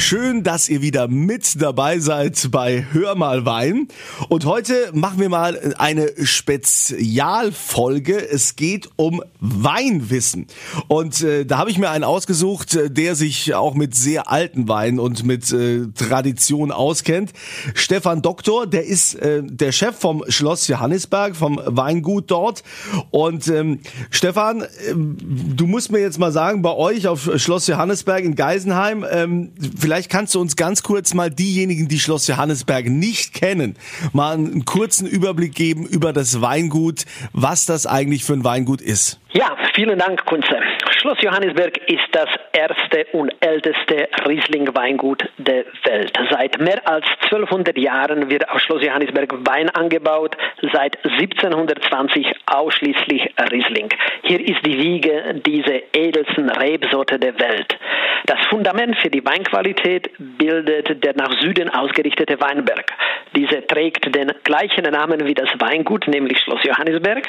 Schön, dass ihr wieder mit dabei seid bei Hör mal Wein. Und heute machen wir mal eine Spezialfolge. Es geht um Weinwissen. Und äh, da habe ich mir einen ausgesucht, äh, der sich auch mit sehr alten Weinen und mit äh, Tradition auskennt. Stefan Doktor, der ist äh, der Chef vom Schloss Johannisberg, vom Weingut dort. Und ähm, Stefan, äh, du musst mir jetzt mal sagen, bei euch auf Schloss Johannisberg in Geisenheim, ähm, vielleicht kannst du uns ganz kurz mal diejenigen, die Schloss Johannesberg nicht kennen, mal einen kurzen Überblick geben über das Weingut, was das eigentlich für ein Weingut ist. Ja, vielen Dank, Kunze. Schloss Johannisberg ist das erste und älteste Riesling-Weingut der Welt. Seit mehr als 1200 Jahren wird auf Schloss Johannisberg Wein angebaut, seit 1720 ausschließlich Riesling. Hier ist die Wiege dieser edelsten Rebsorte der Welt. Das Fundament für die Weinqualität bildet der nach Süden ausgerichtete Weinberg. Diese trägt den gleichen Namen wie das Weingut, nämlich Schloss Johannisberg.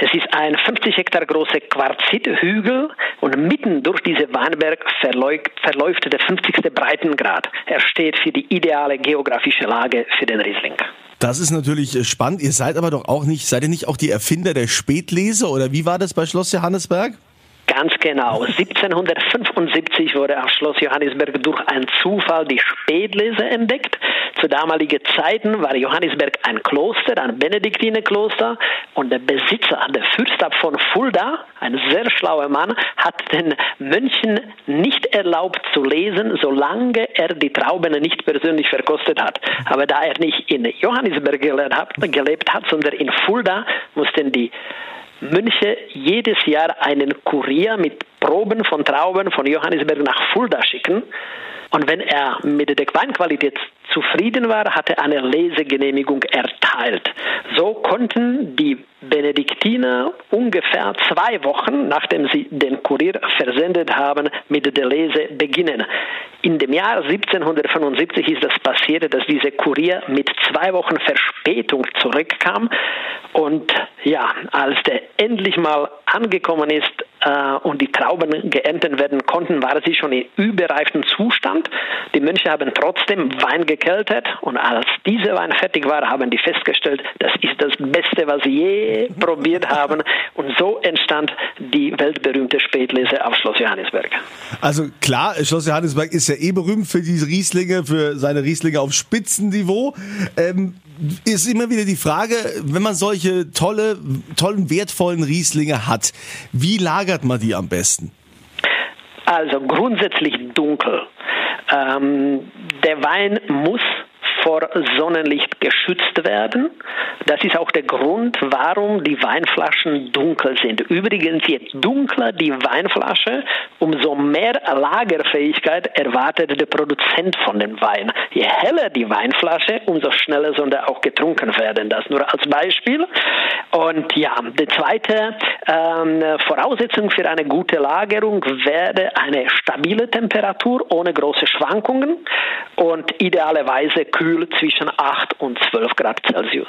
Es ist ein 50 Hektar großer Quarzithügel und mitten durch diese Weinberg verläuft, verläuft der 50. Breitengrad. Er steht für die ideale geografische Lage für den Riesling. Das ist natürlich äh, spannend. Ihr seid aber doch auch nicht, seid ihr nicht auch die Erfinder der Spätlese oder wie war das bei Schloss Johannesberg? Ganz genau. 1775 wurde auf Schloss Johannisberg durch einen Zufall die Spätlese entdeckt. Zu damaligen Zeiten war Johannisberg ein Kloster, ein Benediktinerkloster und der Besitzer, der Fürstab von Fulda, ein sehr schlauer Mann, hat den Mönchen nicht erlaubt zu lesen, solange er die Trauben nicht persönlich verkostet hat. Aber da er nicht in Johannisberg gelebt hat, sondern in Fulda, mussten die Mönche jedes Jahr einen Kurier mit Proben von Trauben von Johannisberg nach Fulda schicken. Und wenn er mit der Weinqualität zufrieden war, hat er eine Lesegenehmigung erteilt. So konnten die Benediktiner ungefähr zwei Wochen, nachdem sie den Kurier versendet haben, mit der Lese beginnen. In dem Jahr 1775 ist das passiert, dass dieser Kurier mit zwei Wochen Verspätung zurückkam. Und ja, als der endlich mal angekommen ist äh, und die Trauben geerntet werden konnten, war sie schon in überreiftem Zustand. Die Mönche haben trotzdem Wein gekeltert und als dieser Wein fertig war, haben die festgestellt, das ist das Beste, was sie je probiert haben. Und so entstand die weltberühmte Spätlese auf Schloss Johannisberg. Also klar, Schloss Johannisberg ist ja eh berühmt für diese Rieslinge, für seine Rieslinge auf Spitzenniveau. Ähm, ist immer wieder die Frage, wenn man solche tolle, tollen, wertvollen Rieslinge hat, wie lagert man die am besten? Also grundsätzlich dunkel. Ähm, der Wein muss vor Sonnenlicht geschützt werden. Das ist auch der Grund, warum die Weinflaschen dunkel sind. Übrigens, je dunkler die Weinflasche, umso mehr Lagerfähigkeit erwartet der Produzent von dem Wein. Je heller die Weinflasche, umso schneller soll er auch getrunken werden. Das nur als Beispiel. Und ja, die zweite ähm, Voraussetzung für eine gute Lagerung wäre eine stabile Temperatur ohne große Schwankungen und idealerweise kühl zwischen 8 und 12 Grad Celsius.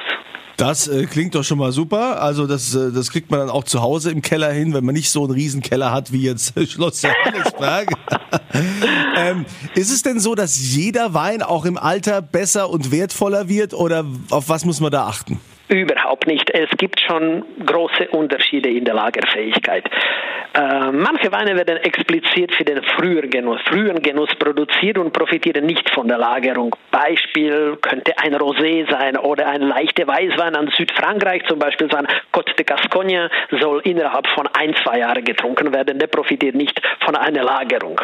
Das äh, klingt doch schon mal super. Also das, äh, das kriegt man dann auch zu Hause im Keller hin, wenn man nicht so einen Riesenkeller hat wie jetzt Schloss Johannesberg. ähm, ist es denn so, dass jeder Wein auch im Alter besser und wertvoller wird oder auf was muss man da achten? Überhaupt nicht. Es gibt schon große Unterschiede in der Lagerfähigkeit. Äh, manche Weine werden explizit für den frühen Genuss, frühen Genuss produziert und profitieren nicht von der Lagerung. Beispiel könnte ein Rosé sein oder ein leichter Weißwein an Südfrankreich, zum Beispiel sein Côte de Gascogne, soll innerhalb von ein, zwei Jahren getrunken werden. Der profitiert nicht von einer Lagerung.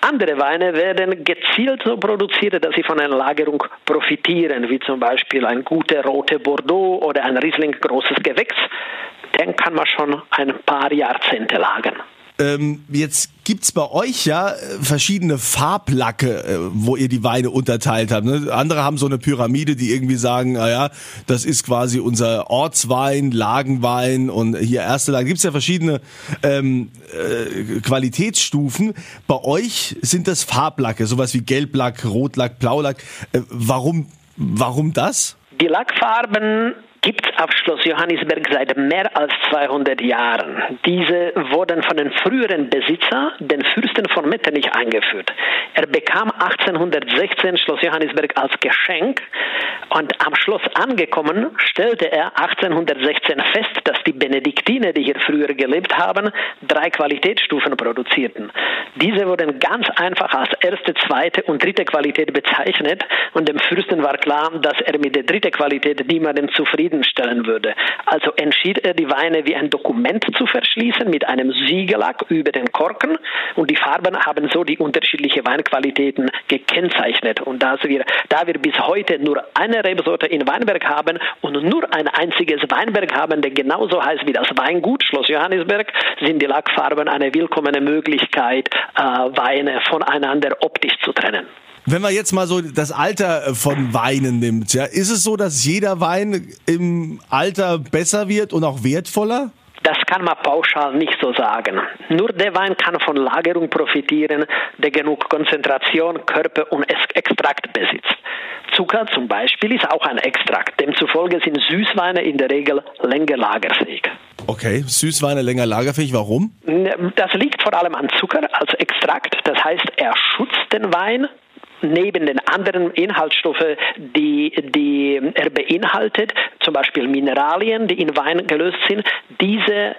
Andere Weine werden gezielt so produziert, dass sie von einer Lagerung profitieren, wie zum Beispiel ein guter roter Bordeaux oder ein Riesling großes Gewächs, den kann man schon ein paar Jahrzehnte lagern. Ähm, jetzt gibt's bei euch ja äh, verschiedene Farblacke, äh, wo ihr die Weine unterteilt habt. Ne? Andere haben so eine Pyramide, die irgendwie sagen, naja, das ist quasi unser Ortswein, Lagenwein und hier erste Lage. Gibt's ja verschiedene ähm, äh, Qualitätsstufen. Bei euch sind das Farblacke, sowas wie Gelblack, Rotlack, Blaulack. Äh, warum, warum das? Die Lackfarben gibt es auf Schloss Johannisberg seit mehr als 200 Jahren. Diese wurden von den früheren Besitzer, den Fürsten von Metternich, eingeführt. Er bekam 1816 Schloss Johannisberg als Geschenk und am Schloss angekommen stellte er 1816 fest, dass die Benediktiner, die hier früher gelebt haben, drei Qualitätsstufen produzierten. Diese wurden ganz einfach als erste, zweite und dritte Qualität bezeichnet und dem Fürsten war klar, dass er mit der dritten Qualität niemanden zufriedenstellen würde. Also entschied er, die Weine wie ein Dokument zu verschließen mit einem Siegellack über den Korken und die Farben haben so die unterschiedlichen Weinqualitäten gekennzeichnet. Und dass wir, da wir bis heute nur eine Rebsorte in Weinberg haben und nur ein einziges Weinberg haben, der genauso heißt wie das Weingut Schloss Johannisberg, sind die Lackfarben eine willkommene Möglichkeit, äh, Weine voneinander optisch zu trennen. Wenn man jetzt mal so das Alter von Weinen nimmt, ja, ist es so, dass jeder Wein im Alter besser wird und auch wertvoller? Das kann man pauschal nicht so sagen. Nur der Wein kann von Lagerung profitieren, der genug Konzentration, Körper und Extrakt besitzt. Zucker zum Beispiel ist auch ein Extrakt. Demzufolge sind Süßweine in der Regel länger lagerfähig. Okay, Süßweine länger lagerfähig. Warum? Das liegt vor allem an Zucker als Extrakt. Das heißt, er schützt den Wein neben den anderen Inhaltsstoffen, die, die er beinhaltet, zum Beispiel Mineralien, die in Wein gelöst sind, diese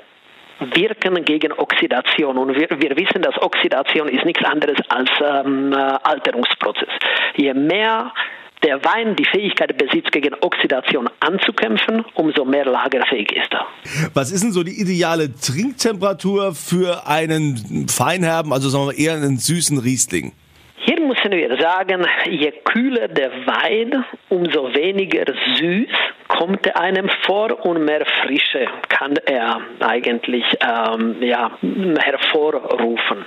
wirken gegen Oxidation. Und wir, wir wissen, dass Oxidation ist nichts anderes als ähm, äh, Alterungsprozess. Je mehr der Wein die Fähigkeit besitzt, gegen Oxidation anzukämpfen, umso mehr lagerfähig ist er. Was ist denn so die ideale Trinktemperatur für einen Feinherben, also sagen wir eher einen süßen Riesling? Hier müssen wir sagen, je kühler der Wein, umso weniger süß kommt einem vor und mehr Frische kann er eigentlich ähm, ja, hervorrufen.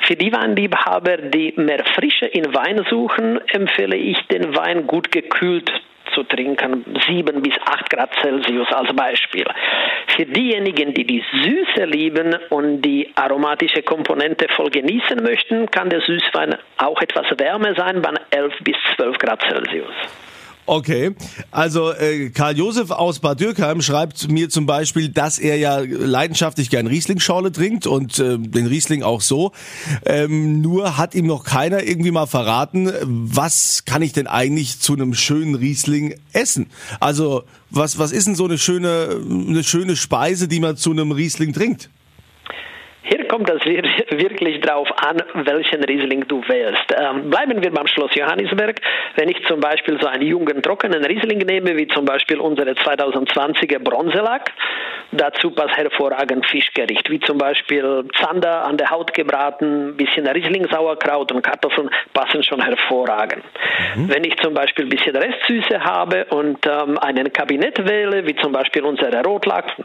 Für die Weinliebhaber, die mehr Frische in Wein suchen, empfehle ich den Wein gut gekühlt zu trinken, 7 bis 8 Grad Celsius als Beispiel. Für diejenigen, die die Süße lieben und die aromatische Komponente voll genießen möchten, kann der Süßwein auch etwas wärmer sein, bei 11 bis 12 Grad Celsius. Okay, also äh, Karl Josef aus Bad Dürkheim schreibt mir zum Beispiel, dass er ja leidenschaftlich gern Riesling-Schorle trinkt und äh, den Riesling auch so. Ähm, nur hat ihm noch keiner irgendwie mal verraten, was kann ich denn eigentlich zu einem schönen Riesling essen? Also was was ist denn so eine schöne eine schöne Speise, die man zu einem Riesling trinkt? Hier kommt es wirklich darauf an, welchen Riesling du wählst. Ähm, bleiben wir beim Schloss Johannisberg. Wenn ich zum Beispiel so einen jungen, trockenen Riesling nehme, wie zum Beispiel unsere 2020er Bronzelack, dazu passt hervorragend Fischgericht, wie zum Beispiel Zander an der Haut gebraten, ein bisschen Riesling-Sauerkraut und Kartoffeln passen schon hervorragend. Mhm. Wenn ich zum Beispiel ein bisschen Restsüße habe und ähm, einen Kabinett wähle, wie zum Beispiel unsere Rotlack,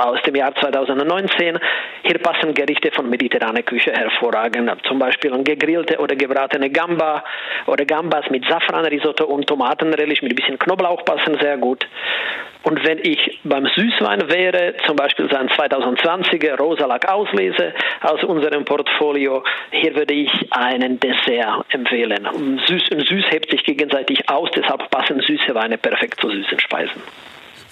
aus dem Jahr 2019. Hier passen Gerichte von mediterraner Küche hervorragend, zum Beispiel gegrillte oder gebratene Gamba oder Gambas mit Safranrisotto und Tomatenrelish mit ein bisschen Knoblauch passen sehr gut. Und wenn ich beim Süßwein wäre, zum Beispiel sein 2020er Rosalack auslese aus unserem Portfolio, hier würde ich einen Dessert empfehlen. Süß und Süß hebt sich gegenseitig aus, deshalb passen süße Weine perfekt zu süßen Speisen.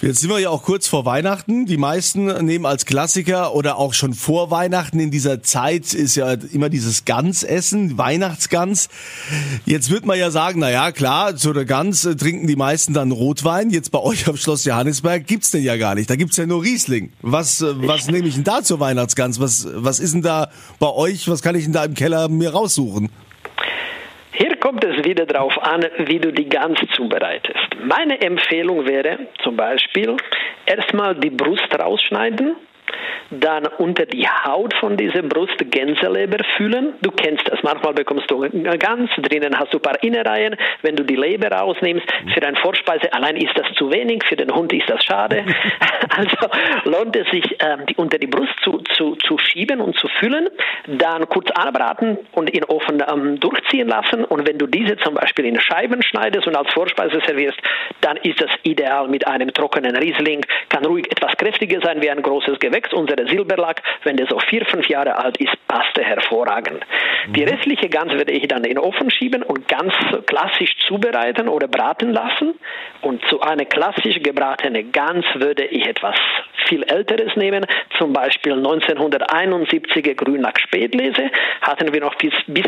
Jetzt sind wir ja auch kurz vor Weihnachten. Die meisten nehmen als Klassiker oder auch schon vor Weihnachten in dieser Zeit ist ja immer dieses Gansessen, Weihnachtsgans. Jetzt wird man ja sagen, na ja, klar, zu der Gans äh, trinken die meisten dann Rotwein. Jetzt bei euch auf Schloss Johannisberg gibt's den ja gar nicht. Da gibt's ja nur Riesling. Was, äh, was nehme ich denn da zur Weihnachtsgans? Was, was ist denn da bei euch? Was kann ich denn da im Keller mir raussuchen? Hier kommt es wieder darauf an, wie du die Gans zubereitest. Meine Empfehlung wäre zum Beispiel erstmal die Brust rausschneiden, dann unter die Haut von dieser Brust Gänseleber füllen. Du kennst das. Manchmal bekommst du ganz, drinnen hast du ein paar Innereien. Wenn du die Leber rausnimmst, für eine Vorspeise allein ist das zu wenig, für den Hund ist das schade. also lohnt es sich, ähm, die unter die Brust zu, zu, zu schieben und zu füllen, dann kurz anbraten und in den Ofen ähm, durchziehen lassen. Und wenn du diese zum Beispiel in Scheiben schneidest und als Vorspeise servierst, dann ist das ideal mit einem trockenen Riesling. Kann ruhig etwas kräftiger sein wie ein großes Gewächs. Unser oder Silberlack, wenn der so vier, fünf Jahre alt ist, passt er hervorragend. Mhm. Die restliche Gans werde ich dann in den Ofen schieben und ganz klassisch zubereiten oder braten lassen. Und zu einer klassisch gebratenen Gans würde ich etwas viel Älteres nehmen, zum Beispiel 1971er Grünlack Spätlese, hatten wir noch bis, bis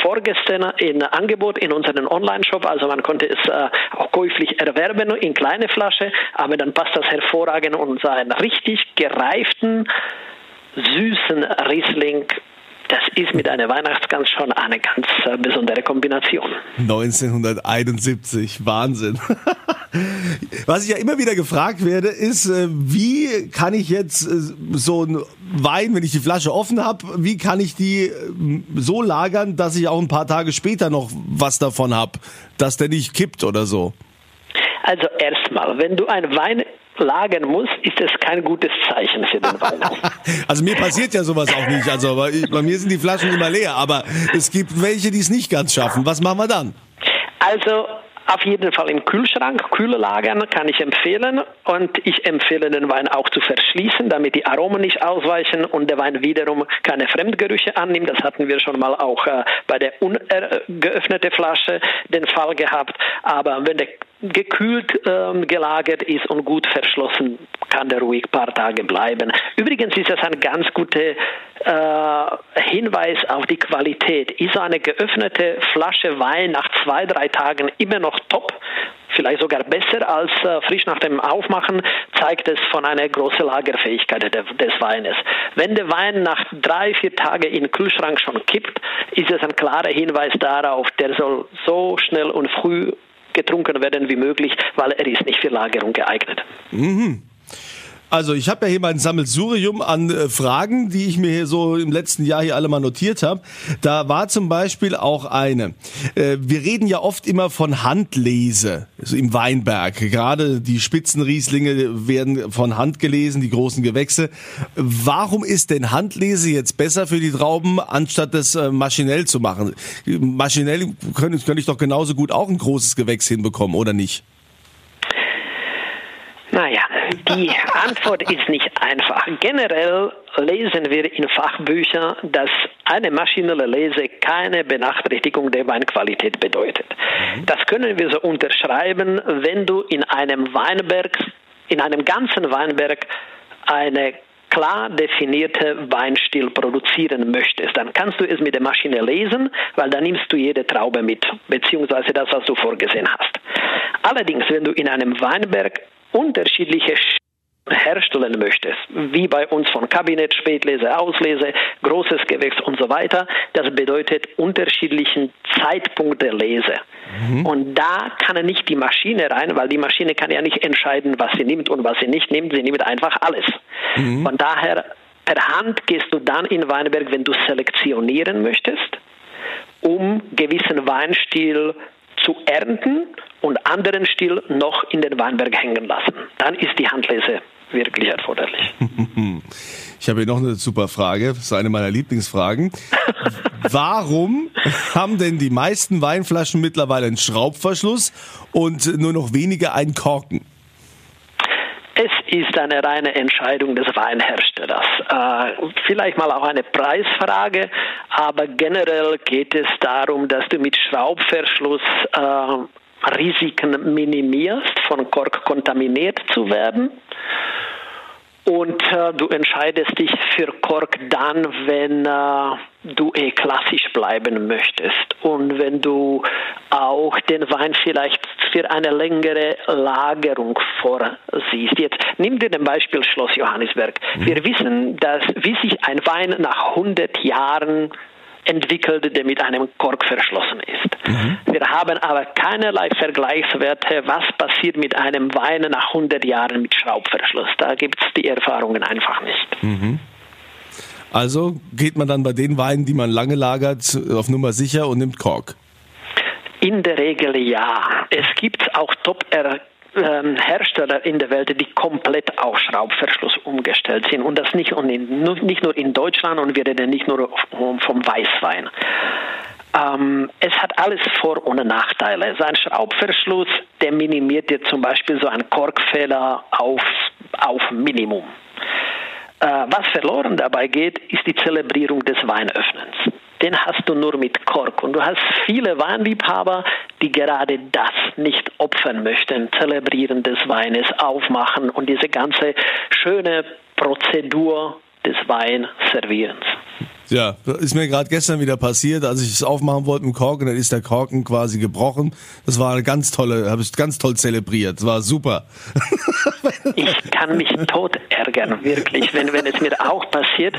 vorgestern in Angebot in unserem Online-Shop, also man konnte es äh, auch käuflich erwerben in kleine Flasche, aber dann passt das hervorragend und seinen richtig gereiften, süßen Riesling das ist mit einer Weihnachtsgans schon eine ganz äh, besondere Kombination. 1971, Wahnsinn. Was ich ja immer wieder gefragt werde, ist, äh, wie kann ich jetzt äh, so einen Wein, wenn ich die Flasche offen habe, wie kann ich die so lagern, dass ich auch ein paar Tage später noch was davon habe, dass der nicht kippt oder so? Also erstmal, wenn du einen Wein lagern muss, ist es kein gutes Zeichen für den Wein. also mir passiert ja sowas auch nicht. Also bei, bei mir sind die Flaschen immer leer, aber es gibt welche, die es nicht ganz schaffen. Was machen wir dann? Also auf jeden Fall im Kühlschrank, kühle lagern kann ich empfehlen und ich empfehle den Wein auch zu verschließen, damit die Aromen nicht ausweichen und der Wein wiederum keine Fremdgerüche annimmt. Das hatten wir schon mal auch äh, bei der ungeöffneten Flasche den Fall gehabt. Aber wenn der gekühlt ähm, gelagert ist und gut verschlossen, kann der ruhig ein paar Tage bleiben. Übrigens ist das ein ganz guter äh, Hinweis auf die Qualität. Ist eine geöffnete Flasche Wein nach zwei, drei Tagen immer noch top, vielleicht sogar besser als äh, frisch nach dem Aufmachen, zeigt es von einer großen Lagerfähigkeit de, des Weines. Wenn der Wein nach drei, vier Tagen im Kühlschrank schon kippt, ist es ein klarer Hinweis darauf, der soll so schnell und früh getrunken werden wie möglich, weil er ist nicht für Lagerung geeignet. Mhm. Also ich habe ja hier mein Sammelsurium an äh, Fragen, die ich mir hier so im letzten Jahr hier alle mal notiert habe. Da war zum Beispiel auch eine. Äh, wir reden ja oft immer von Handlese also im Weinberg. Gerade die Spitzenrieslinge werden von Hand gelesen, die großen Gewächse. Warum ist denn Handlese jetzt besser für die Trauben, anstatt das äh, maschinell zu machen? Maschinell könnte, könnte ich doch genauso gut auch ein großes Gewächs hinbekommen, oder nicht? Naja, die Antwort ist nicht einfach. Generell lesen wir in Fachbüchern, dass eine maschinelle Lese keine Benachteiligung der Weinqualität bedeutet. Das können wir so unterschreiben, wenn du in einem Weinberg, in einem ganzen Weinberg eine klar definierte Weinstil produzieren möchtest, dann kannst du es mit der Maschine lesen, weil dann nimmst du jede Traube mit, beziehungsweise das, was du vorgesehen hast. Allerdings, wenn du in einem Weinberg unterschiedliche herstellen möchtest, wie bei uns von Kabinett, Spätlese, Auslese, großes Gewächs und so weiter, das bedeutet unterschiedlichen Zeitpunkt der Lese. Mhm. Und da kann nicht die Maschine rein, weil die Maschine kann ja nicht entscheiden, was sie nimmt und was sie nicht nimmt, sie nimmt einfach alles. Mhm. Von daher, per Hand gehst du dann in Weinberg, wenn du selektionieren möchtest, um gewissen Weinstil zu ernten und anderen Stil noch in den Weinberg hängen lassen. Dann ist die Handlese wirklich erforderlich. Ich habe hier noch eine super Frage, das ist eine meiner Lieblingsfragen. Warum haben denn die meisten Weinflaschen mittlerweile einen Schraubverschluss und nur noch wenige einen Korken? Es ist eine reine Entscheidung des Weinherstellers. Äh, vielleicht mal auch eine Preisfrage, aber generell geht es darum, dass du mit Schraubverschluss äh, Risiken minimierst, von Kork kontaminiert zu werden. Und äh, du entscheidest dich für Kork dann, wenn äh, du eh klassisch bleiben möchtest und wenn du auch den Wein vielleicht für eine längere Lagerung vorsiehst. Jetzt nimm dir den Beispiel Schloss Johannisberg. Mhm. Wir wissen, dass wie sich ein Wein nach 100 Jahren entwickelt, der mit einem Kork verschlossen ist. Mhm. Wir haben aber keinerlei Vergleichswerte, was passiert mit einem Wein nach 100 Jahren mit Schraubverschluss. Da gibt es die Erfahrungen einfach nicht. Mhm. Also geht man dann bei den Weinen, die man lange lagert, auf Nummer sicher und nimmt Kork? In der Regel ja. Es gibt auch top ähm, Hersteller in der Welt, die komplett auf Schraubverschluss umgestellt sind. Und das nicht, in, nicht nur in Deutschland und wir reden nicht nur vom Weißwein. Ähm, es hat alles Vor- und Nachteile. Sein Schraubverschluss, der minimiert dir zum Beispiel so einen Korkfehler auf, auf Minimum. Äh, was verloren dabei geht, ist die Zelebrierung des Weinöffnens. Den hast du nur mit Kork. Und du hast viele Weinliebhaber, die gerade das nicht opfern möchten, Zelebrieren des Weines, aufmachen und diese ganze schöne Prozedur des Weinservierens. Ja, ist mir gerade gestern wieder passiert, als ich es aufmachen wollte mit dem Korken, dann ist der Korken quasi gebrochen. Das war eine ganz tolle, habe ich ganz toll zelebriert. Das war super. Ich kann mich tot ärgern, wirklich, wenn, wenn es mir auch passiert.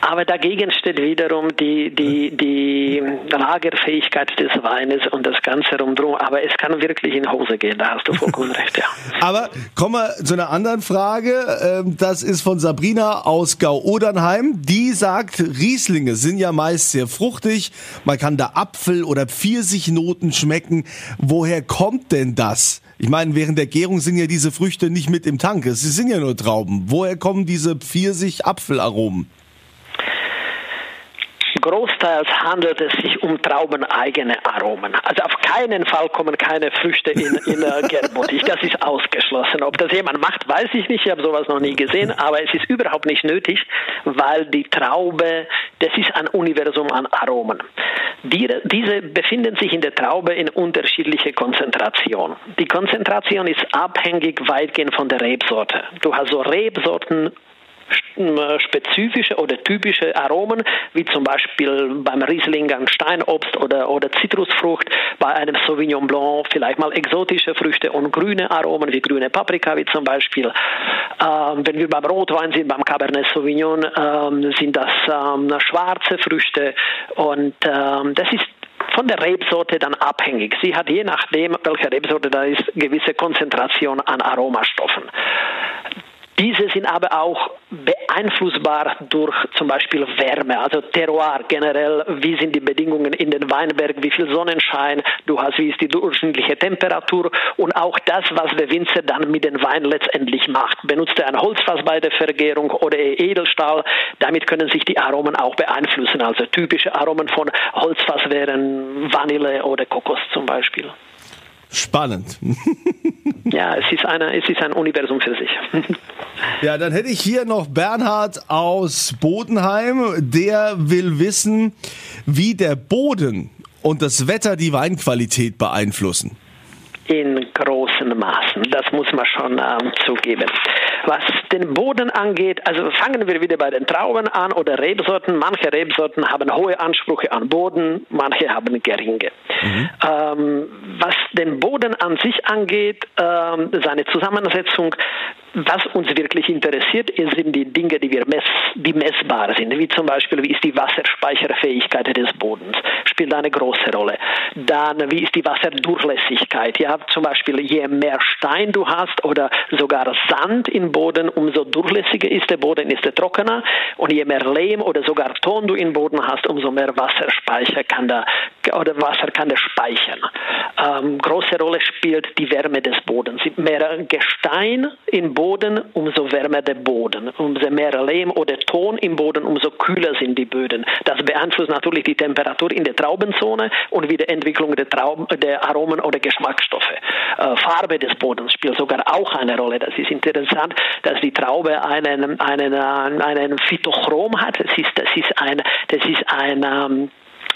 Aber dagegen steht wiederum die, die, die Lagerfähigkeit des Weines und das Ganze rundherum. Aber es kann wirklich in Hose gehen, da hast du vollkommen recht, ja. Aber kommen wir zu einer anderen Frage. Ähm, das ist von Sabrina aus Gau-Odernheim. Die sagt, Rieslinge sind ja meist sehr fruchtig. Man kann da Apfel- oder Pfirsichnoten schmecken. Woher kommt denn das? Ich meine, während der Gärung sind ja diese Früchte nicht mit im Tank. Sie sind ja nur Trauben. Woher kommen diese Pfirsich-Apfelaromen? Großteils handelt es sich um traubeneigene Aromen. Also auf keinen Fall kommen keine Früchte in, in äh, Gerbottich. Das ist ausgeschlossen. Ob das jemand macht, weiß ich nicht. Ich habe sowas noch nie gesehen. Aber es ist überhaupt nicht nötig, weil die Traube, das ist ein Universum an Aromen. Die, diese befinden sich in der Traube in unterschiedlicher Konzentration. Die Konzentration ist abhängig weitgehend von der Rebsorte. Du hast so Rebsorten spezifische oder typische Aromen, wie zum Beispiel beim Riesling ein Steinobst oder, oder Zitrusfrucht, bei einem Sauvignon Blanc vielleicht mal exotische Früchte und grüne Aromen wie grüne Paprika, wie zum Beispiel. Ähm, wenn wir beim Rotwein sind, beim Cabernet Sauvignon, ähm, sind das ähm, schwarze Früchte und ähm, das ist von der Rebsorte dann abhängig. Sie hat je nachdem, welche Rebsorte da ist, gewisse Konzentration an Aromastoffen. Diese sind aber auch beeinflussbar durch zum Beispiel Wärme, also Terroir generell. Wie sind die Bedingungen in den Weinbergen? Wie viel Sonnenschein du hast? Wie ist die durchschnittliche Temperatur? Und auch das, was der Winzer dann mit dem Wein letztendlich macht. Benutzt er ein Holzfass bei der Vergärung oder Edelstahl? Damit können sich die Aromen auch beeinflussen. Also typische Aromen von Holzfass wären Vanille oder Kokos zum Beispiel. Spannend. ja, es ist, eine, es ist ein Universum für sich. ja, dann hätte ich hier noch Bernhard aus Bodenheim. Der will wissen, wie der Boden und das Wetter die Weinqualität beeinflussen in großen Maßen. Das muss man schon ähm, zugeben. Was den Boden angeht, also fangen wir wieder bei den Trauben an oder Rebsorten. Manche Rebsorten haben hohe Ansprüche an Boden, manche haben geringe. Mhm. Ähm, was den Boden an sich angeht, ähm, seine Zusammensetzung, was uns wirklich interessiert, sind die Dinge, die wir mess, die messbar sind, wie zum Beispiel, wie ist die Wasserspeicherfähigkeit des Bodens, spielt eine große Rolle. Dann, wie ist die Wasserdurchlässigkeit? Ja, zum Beispiel, je mehr Stein du hast oder sogar Sand im Boden, umso durchlässiger ist der Boden, ist er trockener. Und je mehr Lehm oder sogar Ton du im Boden hast, umso mehr Wasserspeicher kann der, oder Wasser kann der speichern. Ähm, große Rolle spielt die Wärme des Bodens. Mehr Gestein im Boden, umso wärmer der Boden. Umso mehr Lehm oder Ton im Boden, umso kühler sind die Böden. Das beeinflusst natürlich die Temperatur in der Traubenzone und die Entwicklung der, Trauben, der Aromen oder Geschmacksstoffe. Äh, Farbe des Bodens spielt sogar auch eine Rolle. Das ist interessant, dass die Traube einen, einen, einen Phytochrom hat. Das ist, das ist ein, das ist ein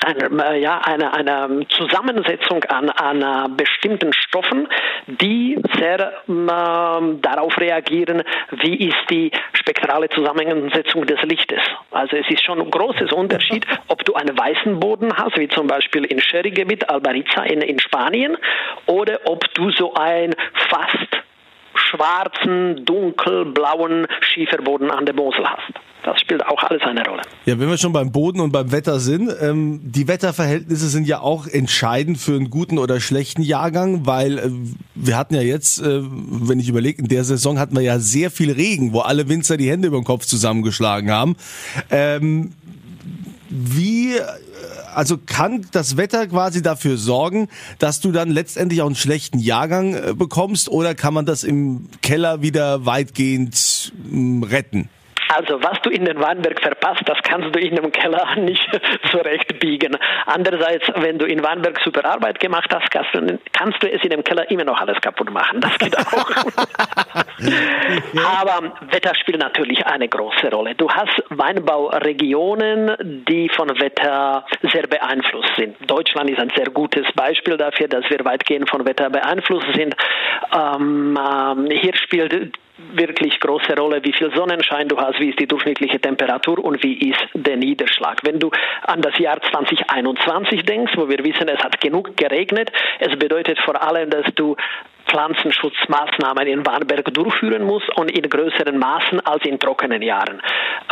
ähm, eine, ja, eine, eine Zusammensetzung an, an bestimmten Stoffen, die sehr äh, darauf reagieren, wie ist die spektrale Zusammensetzung des Lichtes. Also es ist schon ein großes Unterschied, ob du einen weißen Boden hast, wie zum Beispiel in Sherry-Gebiet, Albariza in, in Spanien, oder ob du so ein fast schwarzen, dunkelblauen Schieferboden an der Mosel hast. Das spielt auch alles eine Rolle. Ja, wenn wir schon beim Boden und beim Wetter sind, ähm, die Wetterverhältnisse sind ja auch entscheidend für einen guten oder schlechten Jahrgang, weil äh, wir hatten ja jetzt, äh, wenn ich überlege, in der Saison hatten wir ja sehr viel Regen, wo alle Winzer die Hände über den Kopf zusammengeschlagen haben. Ähm, wie also kann das Wetter quasi dafür sorgen, dass du dann letztendlich auch einen schlechten Jahrgang äh, bekommst oder kann man das im Keller wieder weitgehend retten? Also was du in den Weinberg verpasst, das kannst du in dem Keller nicht zurechtbiegen. Andererseits, wenn du in Weinberg super Arbeit gemacht hast, kannst du, kannst du es in dem Keller immer noch alles kaputt machen. Das geht auch. Aber Wetter spielt natürlich eine große Rolle. Du hast Weinbauregionen, die von Wetter sehr beeinflusst sind. Deutschland ist ein sehr gutes Beispiel dafür, dass wir weitgehend von Wetter beeinflusst sind. Ähm, ähm, hier spielt wirklich große Rolle, wie viel Sonnenschein du hast, wie ist die durchschnittliche Temperatur und wie ist der Niederschlag. Wenn du an das Jahr 2021 denkst, wo wir wissen, es hat genug geregnet, es bedeutet vor allem, dass du Pflanzenschutzmaßnahmen in Warnberg durchführen muss und in größeren Maßen als in trockenen Jahren.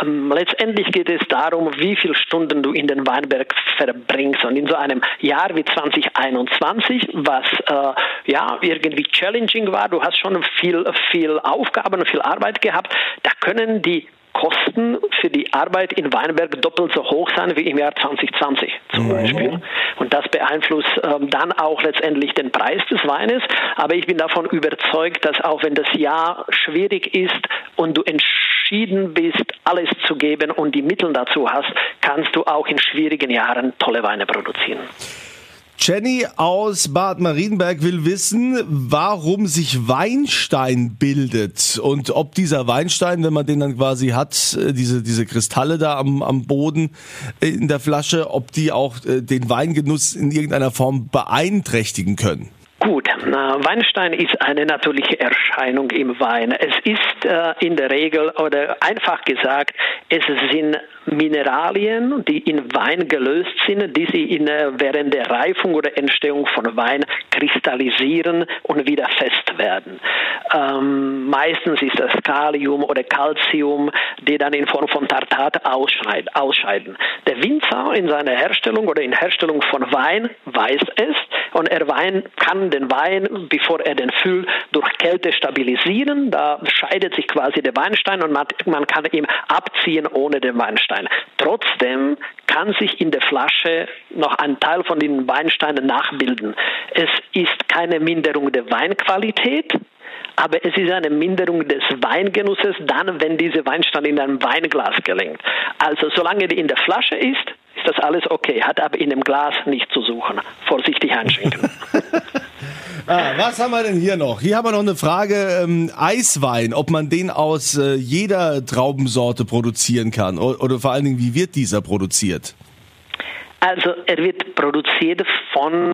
Ähm, letztendlich geht es darum, wie viele Stunden du in den Weinberg verbringst. Und in so einem Jahr wie 2021, was äh, ja irgendwie challenging war, du hast schon viel, viel Aufgaben, viel Arbeit gehabt, da können die Kosten für die Arbeit in Weinberg doppelt so hoch sein wie im Jahr 2020 zum mhm. Beispiel. Und das beeinflusst ähm, dann auch letztendlich den Preis des Weines. Aber ich bin davon überzeugt, dass auch wenn das Jahr schwierig ist und du entschieden bist, alles zu geben und die Mittel dazu hast, kannst du auch in schwierigen Jahren tolle Weine produzieren. Jenny aus Bad Marienberg will wissen, warum sich Weinstein bildet und ob dieser Weinstein, wenn man den dann quasi hat, äh, diese, diese Kristalle da am, am Boden äh, in der Flasche, ob die auch äh, den Weingenuss in irgendeiner Form beeinträchtigen können. Gut, Weinstein ist eine natürliche Erscheinung im Wein. Es ist äh, in der Regel oder einfach gesagt, es sind Mineralien, die in Wein gelöst sind, die sie in, äh, während der Reifung oder Entstehung von Wein kristallisieren und wieder fest werden. Ähm, meistens ist das Kalium oder Calcium, die dann in Form von Tartat ausscheiden. Der Winzer in seiner Herstellung oder in Herstellung von Wein weiß es und er Wein, kann den Wein, bevor er den füllt, durch Kälte stabilisieren. Da scheidet sich quasi der Weinstein und man, man kann ihn abziehen ohne den Weinstein. Trotzdem kann sich in der Flasche noch ein Teil von den Weinsteinen nachbilden. Es ist keine Minderung der Weinqualität, aber es ist eine Minderung des Weingenusses dann, wenn diese Weinstein in einem Weinglas gelingt. Also solange die in der Flasche ist, ist das alles okay, hat aber in dem Glas nicht zu suchen. Vorsichtig einschenken. ah, was haben wir denn hier noch? Hier haben wir noch eine Frage, ähm, Eiswein, ob man den aus äh, jeder Traubensorte produzieren kann oder, oder vor allen Dingen, wie wird dieser produziert? Also er wird produziert von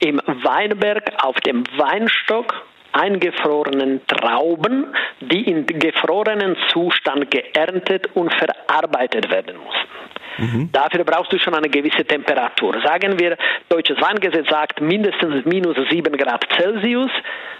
im Weinberg auf dem Weinstock eingefrorenen Trauben, die in gefrorenen Zustand geerntet und verarbeitet werden mussten. Mhm. Dafür brauchst du schon eine gewisse Temperatur. Sagen wir, deutsches Weingesetz sagt mindestens minus 7 Grad Celsius.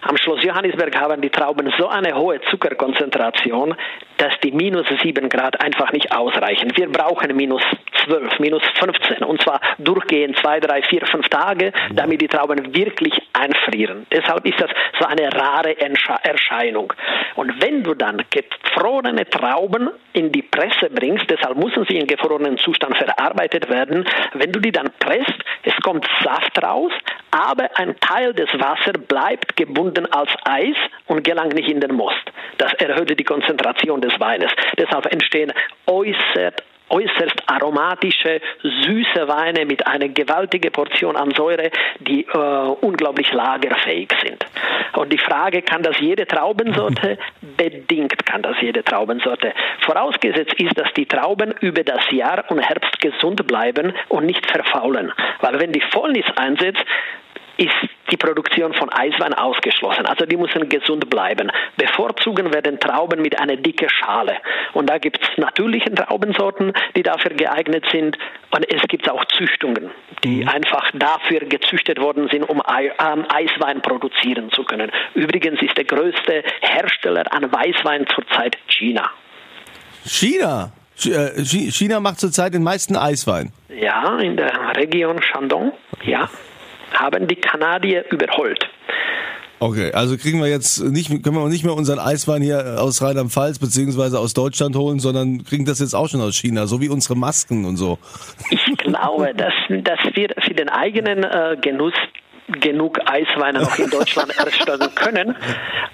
Am Schloss Johannisberg haben die Trauben so eine hohe Zuckerkonzentration, dass die minus 7 Grad einfach nicht ausreichen. Wir brauchen minus 12, minus 15 und zwar durchgehend 2, 3, 4, 5 Tage, damit die Trauben wirklich einfrieren. Deshalb ist das so eine rare Erscheinung. Und wenn du dann gefrorene Trauben in die Presse bringst, deshalb müssen sie in gefrorenen Zustand verarbeitet werden, wenn du die dann presst, es kommt Saft raus, aber ein Teil des Wassers bleibt gebunden als Eis und gelangt nicht in den Most. Das erhöht die Konzentration des Weines. Deshalb entstehen äußerst äußerst aromatische, süße Weine mit einer gewaltigen Portion an Säure, die äh, unglaublich lagerfähig sind. Und die Frage, kann das jede Traubensorte? Bedingt kann das jede Traubensorte. Vorausgesetzt ist, dass die Trauben über das Jahr und Herbst gesund bleiben und nicht verfaulen. Weil wenn die Fäulnis einsetzt, ist die Produktion von Eiswein ausgeschlossen. Also die müssen gesund bleiben. Bevorzugen werden Trauben mit einer dicken Schale. Und da gibt es natürliche Traubensorten, die dafür geeignet sind. Und es gibt auch Züchtungen, die mhm. einfach dafür gezüchtet worden sind, um ähm, Eiswein produzieren zu können. Übrigens ist der größte Hersteller an Weißwein zurzeit China. China? Äh, China macht zurzeit den meisten Eiswein. Ja, in der Region Shandong, ja haben die Kanadier überholt. Okay, also kriegen wir jetzt nicht, können wir nicht mehr unseren Eiswein hier aus Rheinland-Pfalz beziehungsweise aus Deutschland holen, sondern kriegen das jetzt auch schon aus China, so wie unsere Masken und so. Ich glaube, dass, dass wir für den eigenen äh, Genuss genug Eisweine noch in Deutschland erstellen können.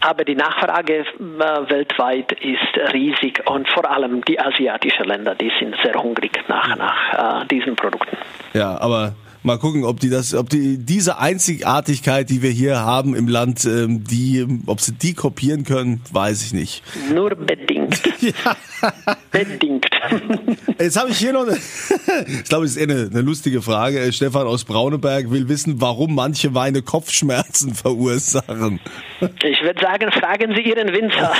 Aber die Nachfrage äh, weltweit ist riesig und vor allem die asiatischen Länder, die sind sehr hungrig nach, nach äh, diesen Produkten. Ja, aber Mal gucken, ob die das, ob die diese Einzigartigkeit, die wir hier haben im Land, ähm, die, ob sie die kopieren können, weiß ich nicht. Nur bedingt. ja. Bedingt. Jetzt habe ich hier noch, eine, ich glaube, es ist eher eine, eine lustige Frage. Stefan aus Brauneberg will wissen, warum manche Weine Kopfschmerzen verursachen. Ich würde sagen, fragen Sie Ihren Winzer.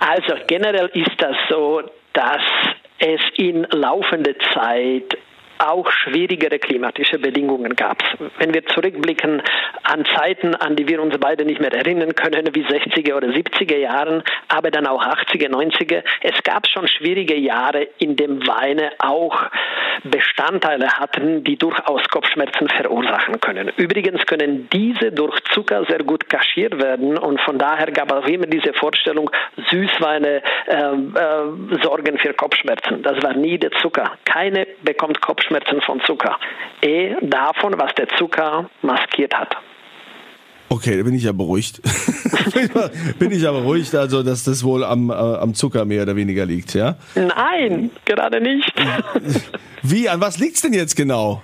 also generell ist das so, dass es in laufender Zeit auch schwierigere klimatische Bedingungen gab. Wenn wir zurückblicken an Zeiten, an die wir uns beide nicht mehr erinnern können, wie 60er oder 70er Jahren, aber dann auch 80er, 90er, es gab schon schwierige Jahre, in dem Weine auch Bestandteile hatten, die durchaus Kopfschmerzen verursachen können. Übrigens können diese durch Zucker sehr gut kaschiert werden und von daher gab es auch immer diese Vorstellung, Süßweine äh, äh, sorgen für Kopfschmerzen. Das war nie der Zucker. Keine bekommt Kopfschmerzen Kopfschmerzen von Zucker. E davon, was der Zucker maskiert hat. Okay, da bin ich ja beruhigt. bin ich ja beruhigt, also dass das wohl am, äh, am Zucker mehr oder weniger liegt, ja? Nein, gerade nicht. Wie, an was liegt es denn jetzt genau?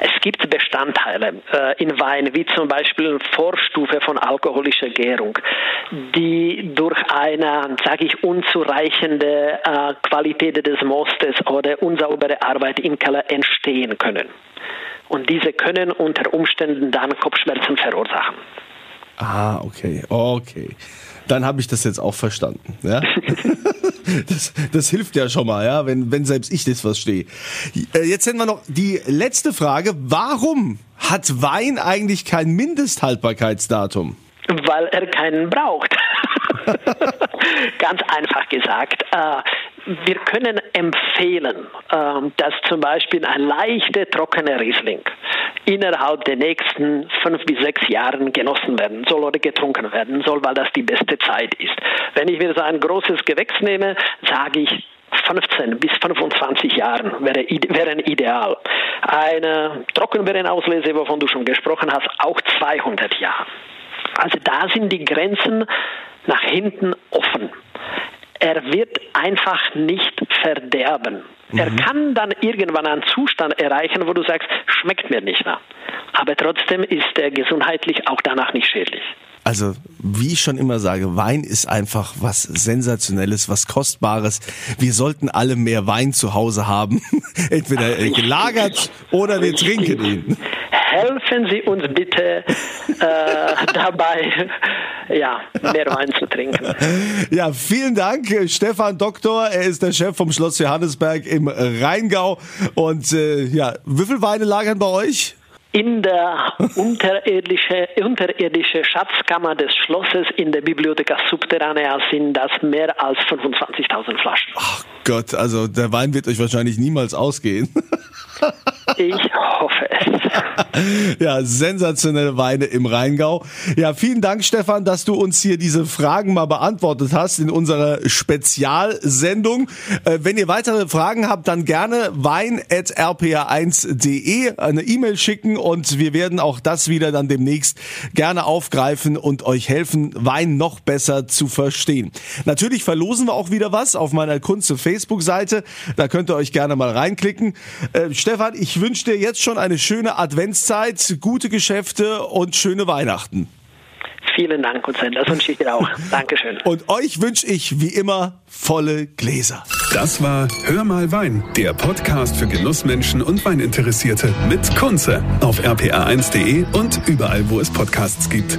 Es gibt Bestandteile äh, in Wein, wie zum Beispiel Vorstufe von alkoholischer Gärung, die durch eine, sage ich, unzureichende äh, Qualität des Mostes oder unsaubere Arbeit im Keller entstehen können. Und diese können unter Umständen dann Kopfschmerzen verursachen. Ah, okay, okay. Dann habe ich das jetzt auch verstanden. Ja? Das, das hilft ja schon mal, ja, wenn, wenn selbst ich das verstehe. Äh, jetzt hätten wir noch die letzte Frage. Warum hat Wein eigentlich kein Mindesthaltbarkeitsdatum? Weil er keinen braucht. Ganz einfach gesagt. Äh, wir können empfehlen, ähm, dass zum Beispiel ein leichter, trockener Riesling innerhalb der nächsten fünf bis sechs Jahren genossen werden soll oder getrunken werden soll, weil das die beste Zeit ist. Wenn ich mir so ein großes Gewächs nehme, sage ich 15 bis 25 Jahren wäre, wären ideal. Eine Trockenbeerenauslese, wovon du schon gesprochen hast, auch 200 Jahre. Also da sind die Grenzen nach hinten offen. Er wird einfach nicht verderben. Mhm. Er kann dann irgendwann einen Zustand erreichen, wo du sagst, schmeckt mir nicht mehr. Aber trotzdem ist er gesundheitlich auch danach nicht schädlich. Also, wie ich schon immer sage, Wein ist einfach was Sensationelles, was Kostbares. Wir sollten alle mehr Wein zu Hause haben. Entweder gelagert oder wir trinken ihn helfen Sie uns bitte äh, dabei, ja, mehr Wein zu trinken. Ja, vielen Dank, Stefan Doktor. Er ist der Chef vom Schloss Johannesberg im Rheingau. Und äh, ja, wie viele Weine lagern bei euch? In der unterirdische, unterirdische Schatzkammer des Schlosses in der Bibliotheca Subterranea sind das mehr als 25.000 Flaschen. Ach Gott, also der Wein wird euch wahrscheinlich niemals ausgehen. Ich hoffe es. Ja, sensationelle Weine im Rheingau. Ja, vielen Dank, Stefan, dass du uns hier diese Fragen mal beantwortet hast in unserer Spezialsendung. Äh, wenn ihr weitere Fragen habt, dann gerne wein.rpa1.de eine E-Mail schicken und wir werden auch das wieder dann demnächst gerne aufgreifen und euch helfen, Wein noch besser zu verstehen. Natürlich verlosen wir auch wieder was auf meiner Kunst Facebook-Seite. Da könnt ihr euch gerne mal reinklicken. Äh, Stefan, ich wünsche dir jetzt schon eine schöne Adventszeit, gute Geschäfte und schöne Weihnachten. Vielen Dank, Hussein. Das wünsche ich dir auch. Dankeschön. Und euch wünsche ich wie immer volle Gläser. Das war Hör mal Wein, der Podcast für Genussmenschen und Weininteressierte mit Kunze auf rpa1.de und überall, wo es Podcasts gibt.